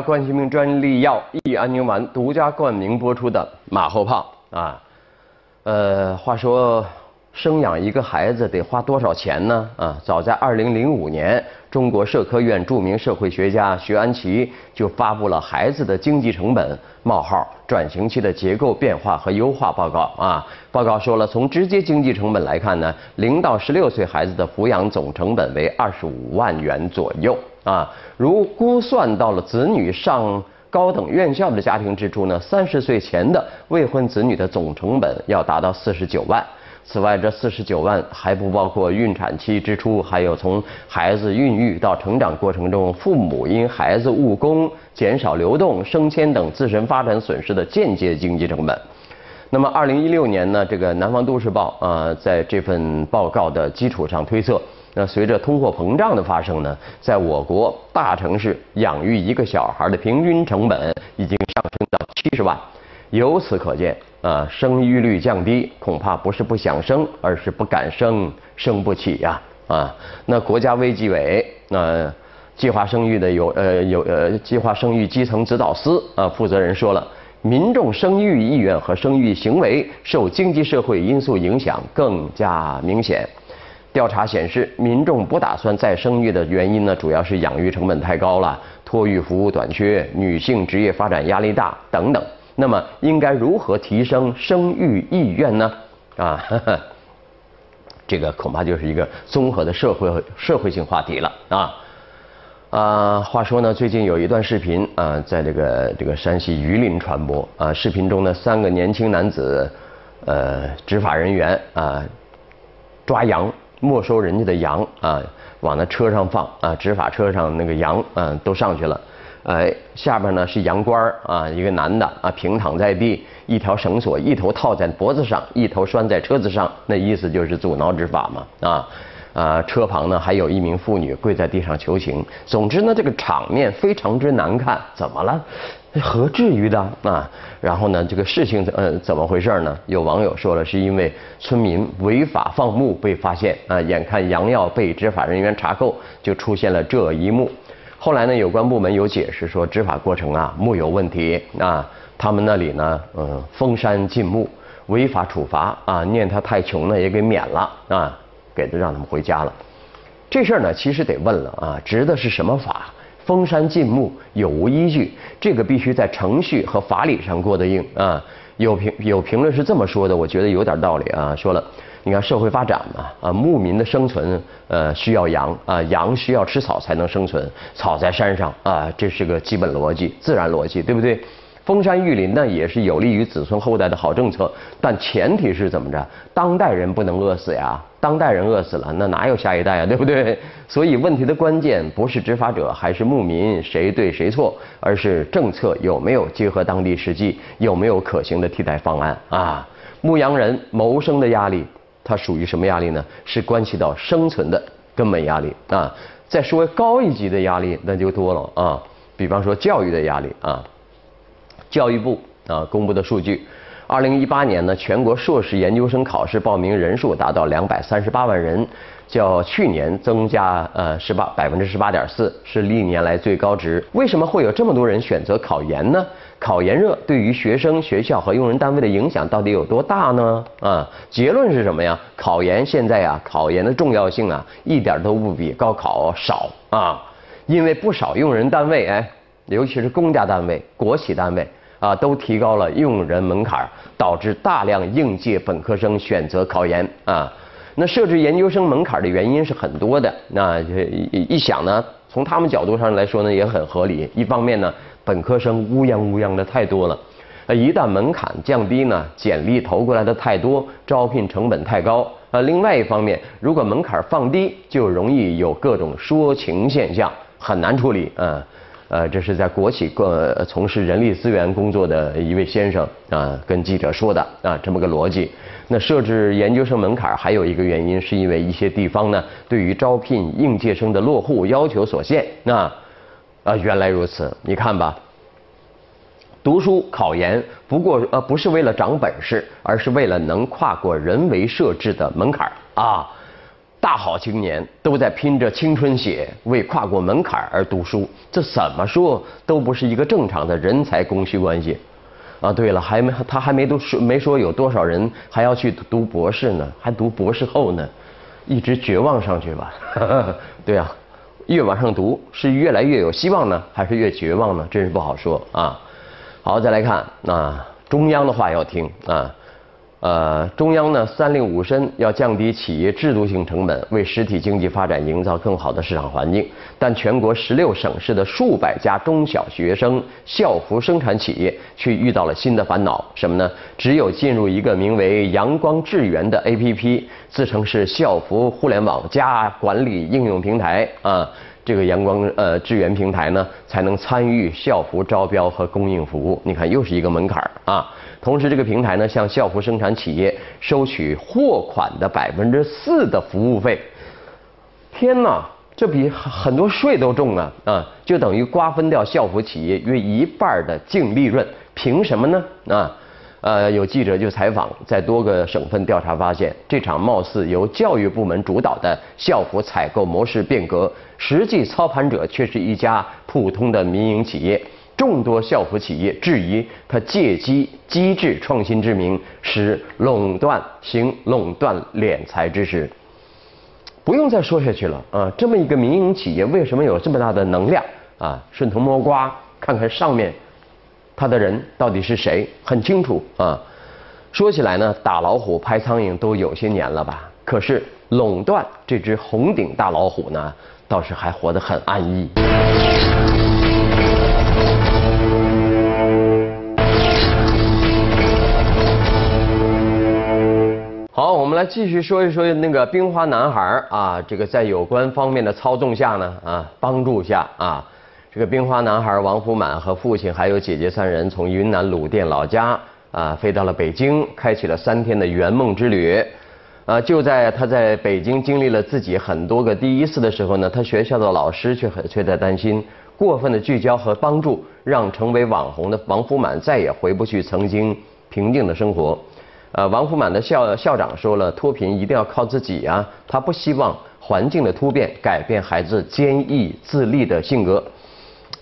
冠心病专利药益安宁丸独家冠名播出的马后炮啊，呃，话说生养一个孩子得花多少钱呢？啊，早在二零零五年，中国社科院著名社会学家徐安琪就发布了《孩子的经济成本：冒号转型期的结构变化和优化》报告啊。报告说了，从直接经济成本来看呢，零到十六岁孩子的抚养总成本为二十五万元左右啊。如估算到了子女上高等院校的家庭支出呢，三十岁前的未婚子女的总成本要达到四十九万。此外，这四十九万还不包括孕产期支出，还有从孩子孕育到成长过程中，父母因孩子误工、减少流动、升迁等自身发展损失的间接经济成本。那么，二零一六年呢，这个《南方都市报》啊，在这份报告的基础上推测，那随着通货膨胀的发生呢，在我国大城市养育一个小孩的平均成本已经上升到七十万。由此可见，啊，生育率降低，恐怕不是不想生，而是不敢生，生不起呀，啊，那国家卫计委，那计划生育的有，呃，有，呃，计划生育基层指导司啊，负责人说了，民众生育意愿和生育行为受经济社会因素影响更加明显。调查显示，民众不打算再生育的原因呢，主要是养育成本太高了，托育服务短缺，女性职业发展压力大等等。那么应该如何提升生育意愿呢？啊，这个恐怕就是一个综合的社会社会性话题了啊。啊，话说呢，最近有一段视频啊，在这个这个山西榆林传播啊，视频中呢，三个年轻男子，呃，执法人员啊，抓羊，没收人家的羊啊，往那车上放啊，执法车上那个羊啊，都上去了。哎，下边呢是羊倌啊，一个男的啊，平躺在地，一条绳索一头套在脖子上，一头拴在车子上，那意思就是阻挠执法嘛啊啊！车旁呢还有一名妇女跪在地上求情。总之呢，这个场面非常之难看。怎么了？何至于的啊？然后呢，这个事情呃怎么回事呢？有网友说了，是因为村民违法放牧被发现啊，眼看羊要被执法人员查扣，就出现了这一幕。后来呢，有关部门有解释说，执法过程啊木有问题啊，他们那里呢，嗯，封山禁牧，违法处罚啊，念他太穷呢也给免了啊，给他让他们回家了。这事儿呢，其实得问了啊，执的是什么法？封山禁牧有无依据？这个必须在程序和法理上过得硬啊。有评有评论是这么说的，我觉得有点道理啊，说了。你看社会发展嘛，啊，牧民的生存，呃，需要羊啊，羊需要吃草才能生存，草在山上啊，这是个基本逻辑，自然逻辑，对不对？封山育林呢，也是有利于子孙后代的好政策，但前提是怎么着？当代人不能饿死呀，当代人饿死了，那哪有下一代啊，对不对？所以问题的关键不是执法者还是牧民谁对谁错，而是政策有没有结合当地实际，有没有可行的替代方案啊？牧羊人谋生的压力。它属于什么压力呢？是关系到生存的根本压力啊。再说高一级的压力那就多了啊，比方说教育的压力啊。教育部啊公布的数据，二零一八年呢全国硕士研究生考试报名人数达到两百三十八万人，较去年增加呃十八百分之十八点四，是历年来最高值。为什么会有这么多人选择考研呢？考研热对于学生、学校和用人单位的影响到底有多大呢？啊，结论是什么呀？考研现在呀，考研的重要性啊，一点都不比高考少啊，因为不少用人单位，哎，尤其是公家单位、国企单位啊，都提高了用人门槛，导致大量应届本科生选择考研啊。那设置研究生门槛的原因是很多的，那一一想呢，从他们角度上来说呢，也很合理。一方面呢。本科生乌泱乌泱的太多了，呃，一旦门槛降低呢，简历投过来的太多，招聘成本太高。呃，另外一方面，如果门槛放低，就容易有各种说情现象，很难处理。啊，呃，这是在国企个从事人力资源工作的一位先生啊，跟记者说的啊，这么个逻辑。那设置研究生门槛还有一个原因，是因为一些地方呢，对于招聘应届生的落户要求所限。那啊，原来如此，你看吧，读书考研不过呃不是为了长本事，而是为了能跨过人为设置的门槛啊。大好青年都在拼着青春血为跨过门槛而读书，这怎么说都不是一个正常的人才供需关系。啊，对了，还没他还没读说没说有多少人还要去读博士呢，还读博士后呢，一直绝望上去吧？对呀，越往上读是越来越有希望呢，还是越绝望呢？真是不好说啊。好，再来看啊，中央的话要听啊。呃，中央呢三令五申要降低企业制度性成本，为实体经济发展营造更好的市场环境。但全国十六省市的数百家中小学生校服生产企业却遇到了新的烦恼，什么呢？只有进入一个名为“阳光致源”的 APP，自称是校服互联网加管理应用平台啊。这个阳光呃致源平台呢，才能参与校服招标和供应服务。你看，又是一个门槛啊。同时，这个平台呢，向校服生产企业收取货款的百分之四的服务费。天哪，这比很多税都重啊！啊，就等于瓜分掉校服企业约一半的净利润。凭什么呢？啊，呃，有记者就采访，在多个省份调查发现，这场貌似由教育部门主导的校服采购模式变革，实际操盘者却是一家普通的民营企业。众多校服企业质疑他借机机制创新之名，使垄断行垄断敛财之实。不用再说下去了啊！这么一个民营企业，为什么有这么大的能量啊？顺藤摸瓜，看看上面他的人到底是谁，很清楚啊。说起来呢，打老虎拍苍蝇都有些年了吧？可是垄断这只红顶大老虎呢，倒是还活得很安逸。我们来继续说一说那个冰花男孩啊，这个在有关方面的操纵下呢，啊，帮助下啊，这个冰花男孩王福满和父亲还有姐姐三人从云南鲁甸老家啊飞到了北京，开启了三天的圆梦之旅。啊，就在他在北京经历了自己很多个第一次的时候呢，他学校的老师却很却在担心，过分的聚焦和帮助，让成为网红的王福满再也回不去曾经平静的生活。呃，王福满的校校长说了，脱贫一定要靠自己啊，他不希望环境的突变改变孩子坚毅自立的性格。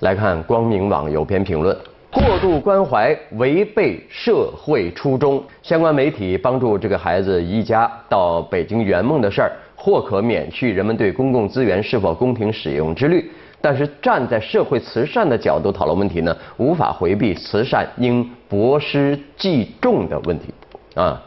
来看光明网有篇评论：过度关怀违背社会初衷。相关媒体帮助这个孩子一家到北京圆梦的事儿，或可免去人们对公共资源是否公平使用之虑。但是站在社会慈善的角度讨论问题呢，无法回避慈善应博施济众的问题。啊，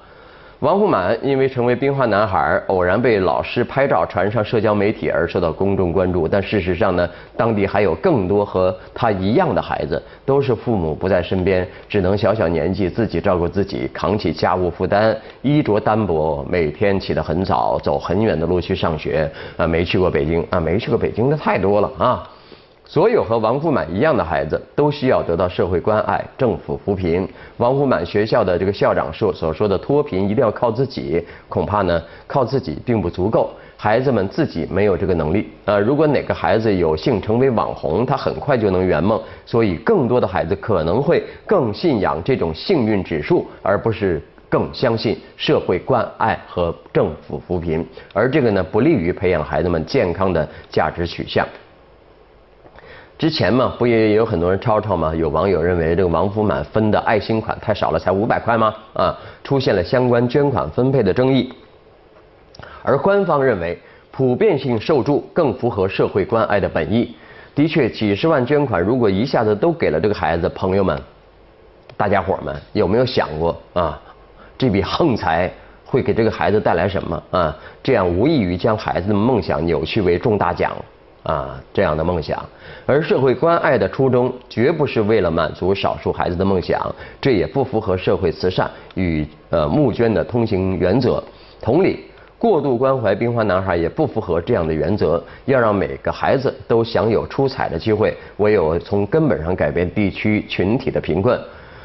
王福满因为成为冰花男孩，偶然被老师拍照传上社交媒体而受到公众关注。但事实上呢，当地还有更多和他一样的孩子，都是父母不在身边，只能小小年纪自己照顾自己，扛起家务负担，衣着单薄，每天起得很早，走很远的路去上学。啊，没去过北京啊，没去过北京的太多了啊。所有和王福满一样的孩子都需要得到社会关爱、政府扶贫。王福满学校的这个校长说所说的脱贫一定要靠自己，恐怕呢靠自己并不足够，孩子们自己没有这个能力。啊，如果哪个孩子有幸成为网红，他很快就能圆梦。所以更多的孩子可能会更信仰这种幸运指数，而不是更相信社会关爱和政府扶贫。而这个呢，不利于培养孩子们健康的价值取向。之前嘛，不也有很多人吵吵吗？有网友认为这个王福满分的爱心款太少了，才五百块吗？啊，出现了相关捐款分配的争议。而官方认为，普遍性受助更符合社会关爱的本意。的确，几十万捐款如果一下子都给了这个孩子，朋友们，大家伙们有没有想过啊？这笔横财会给这个孩子带来什么啊？这样无异于将孩子的梦想扭曲为中大奖。啊，这样的梦想，而社会关爱的初衷绝不是为了满足少数孩子的梦想，这也不符合社会慈善与呃募捐的通行原则。同理，过度关怀冰花男孩也不符合这样的原则。要让每个孩子都享有出彩的机会，唯有从根本上改变地区群体的贫困，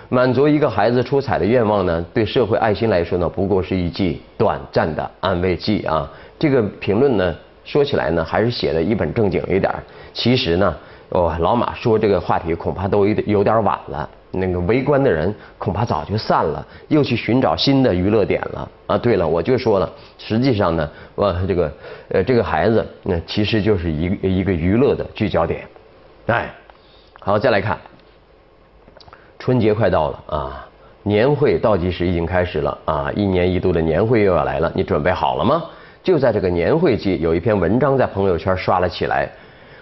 满足一个孩子出彩的愿望呢？对社会爱心来说呢，不过是一剂短暂的安慰剂啊。这个评论呢？说起来呢，还是写的一本正经一点其实呢，哦，老马说这个话题恐怕都有有点晚了那个围观的人恐怕早就散了，又去寻找新的娱乐点了啊。对了，我就说了，实际上呢，我这个呃这个孩子那其实就是一个一个娱乐的聚焦点。哎，好，再来看，春节快到了啊，年会倒计时已经开始了啊，一年一度的年会又要来了，你准备好了吗？就在这个年会季，有一篇文章在朋友圈刷了起来。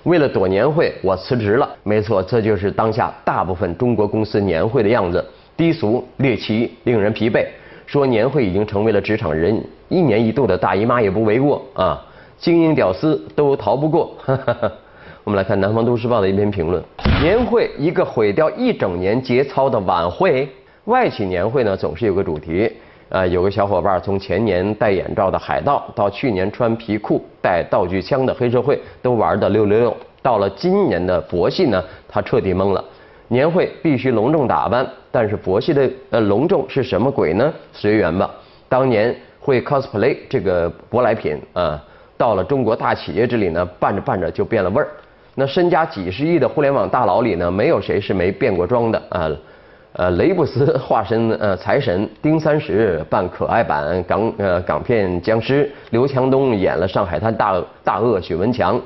为了躲年会，我辞职了。没错，这就是当下大部分中国公司年会的样子：低俗、猎奇、令人疲惫。说年会已经成为了职场人一年一度的大姨妈也不为过啊！精英屌丝都逃不过。我们来看《南方都市报》的一篇评论：年会一个毁掉一整年节操的晚会。外企年会呢，总是有个主题。啊，有个小伙伴从前年戴眼罩的海盗，到去年穿皮裤带道具枪的黑社会，都玩的六六六。到了今年的佛系呢，他彻底懵了。年会必须隆重打扮，但是佛系的呃隆重是什么鬼呢？随缘吧。当年会 cosplay 这个舶来品啊，到了中国大企业这里呢，办着办着就变了味儿。那身家几十亿的互联网大佬里呢，没有谁是没变过装的啊。呃，雷布斯化身呃财神，丁三十扮可爱版港呃港片僵尸，刘强东演了上海滩大大鳄许文强，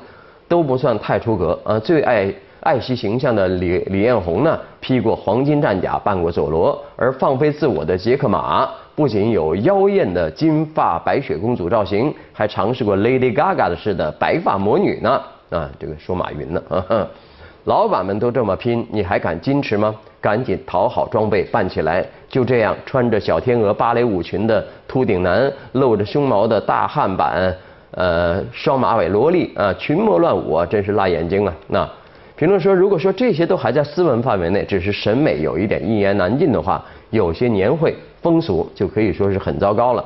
都不算太出格啊。最爱爱惜形象的李李彦宏呢，披过黄金战甲，扮过佐罗，而放飞自我的杰克马，不仅有妖艳的金发白雪公主造型，还尝试过 Lady Gaga 的似的白发魔女呢啊，这个说马云呢。老板们都这么拼，你还敢矜持吗？赶紧淘好装备，办起来！就这样，穿着小天鹅芭蕾舞裙的秃顶男，露着胸毛的大汉版，呃，双马尾萝莉啊，群魔乱舞啊，真是辣眼睛啊！那评论说，如果说这些都还在斯文范围内，只是审美有一点一言难尽的话，有些年会风俗就可以说是很糟糕了。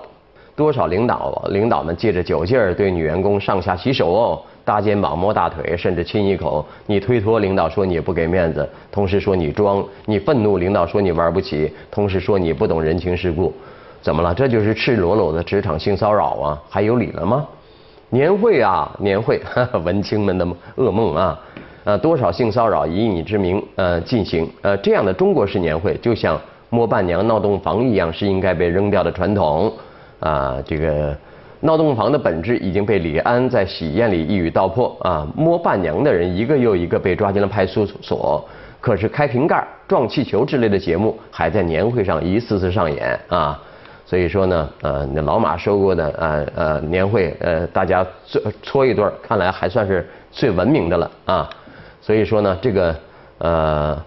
多少领导领导们借着酒劲儿对女员工上下其手哦。搭肩膀、摸大腿，甚至亲一口。你推脱，领导说你不给面子，同时说你装；你愤怒，领导说你玩不起，同时说你不懂人情世故。怎么了？这就是赤裸裸的职场性骚扰啊！还有理了吗？年会啊，年会，文青们的噩梦啊！呃，多少性骚扰以你之名呃进行？呃，这样的中国式年会，就像摸伴娘闹洞房一样，是应该被扔掉的传统啊！这个。闹洞房的本质已经被李安在喜宴里一语道破啊！摸伴娘的人一个又一个被抓进了派出所，可是开瓶盖、撞气球之类的节目还在年会上一次次上演啊！所以说呢，呃，那老马说过的呃呃年会，呃，大家搓搓一顿，看来还算是最文明的了啊！所以说呢，这个呃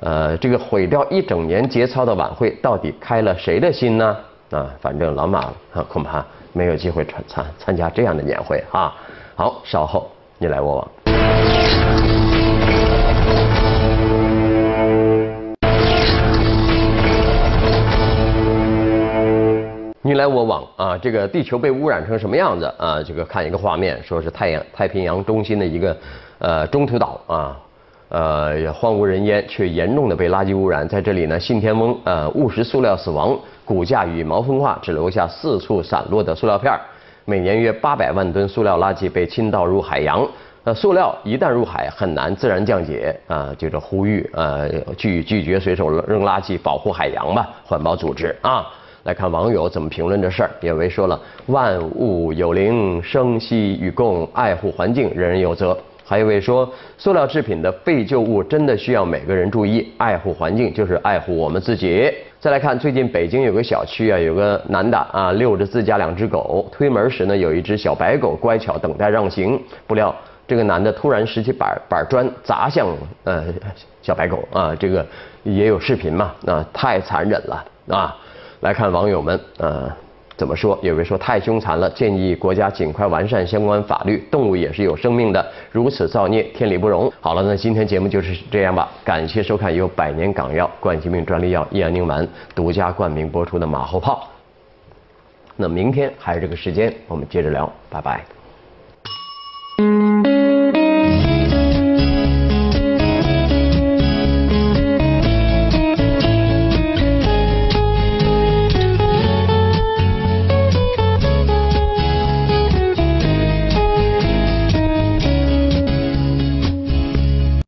呃这个毁掉一整年节操的晚会，到底开了谁的心呢？啊，反正老马恐怕。没有机会参参参加这样的年会啊！好，稍后你来我往，你来我往啊！这个地球被污染成什么样子啊？这个看一个画面，说是太阳太平洋中心的一个呃中途岛啊，呃荒无人烟，却严重的被垃圾污染。在这里呢，信天翁呃误食塑料死亡。骨架羽毛分化，只留下四处散落的塑料片儿每年约八百万吨塑料垃圾被倾倒入海洋。呃，塑料一旦入海，很难自然降解啊。就这呼吁，呃，拒拒绝随手扔垃圾，保护海洋吧。环保组织啊，来看网友怎么评论这事儿。有位说了：“万物有灵，生息与共，爱护环境，人人有责。”还有一位说，塑料制品的废旧物真的需要每个人注意，爱护环境就是爱护我们自己。再来看，最近北京有个小区啊，有个男的啊遛着自家两只狗，推门时呢，有一只小白狗乖巧等待让行，不料这个男的突然拾起板板砖砸向呃小白狗啊，这个也有视频嘛，啊太残忍了啊！来看网友们啊。怎么说？有人说太凶残了，建议国家尽快完善相关法律。动物也是有生命的，如此造孽，天理不容。好了，那今天节目就是这样吧。感谢收看由百年港药冠心病专利药益安宁丸独家冠名播出的马后炮。那明天还是这个时间，我们接着聊，拜拜。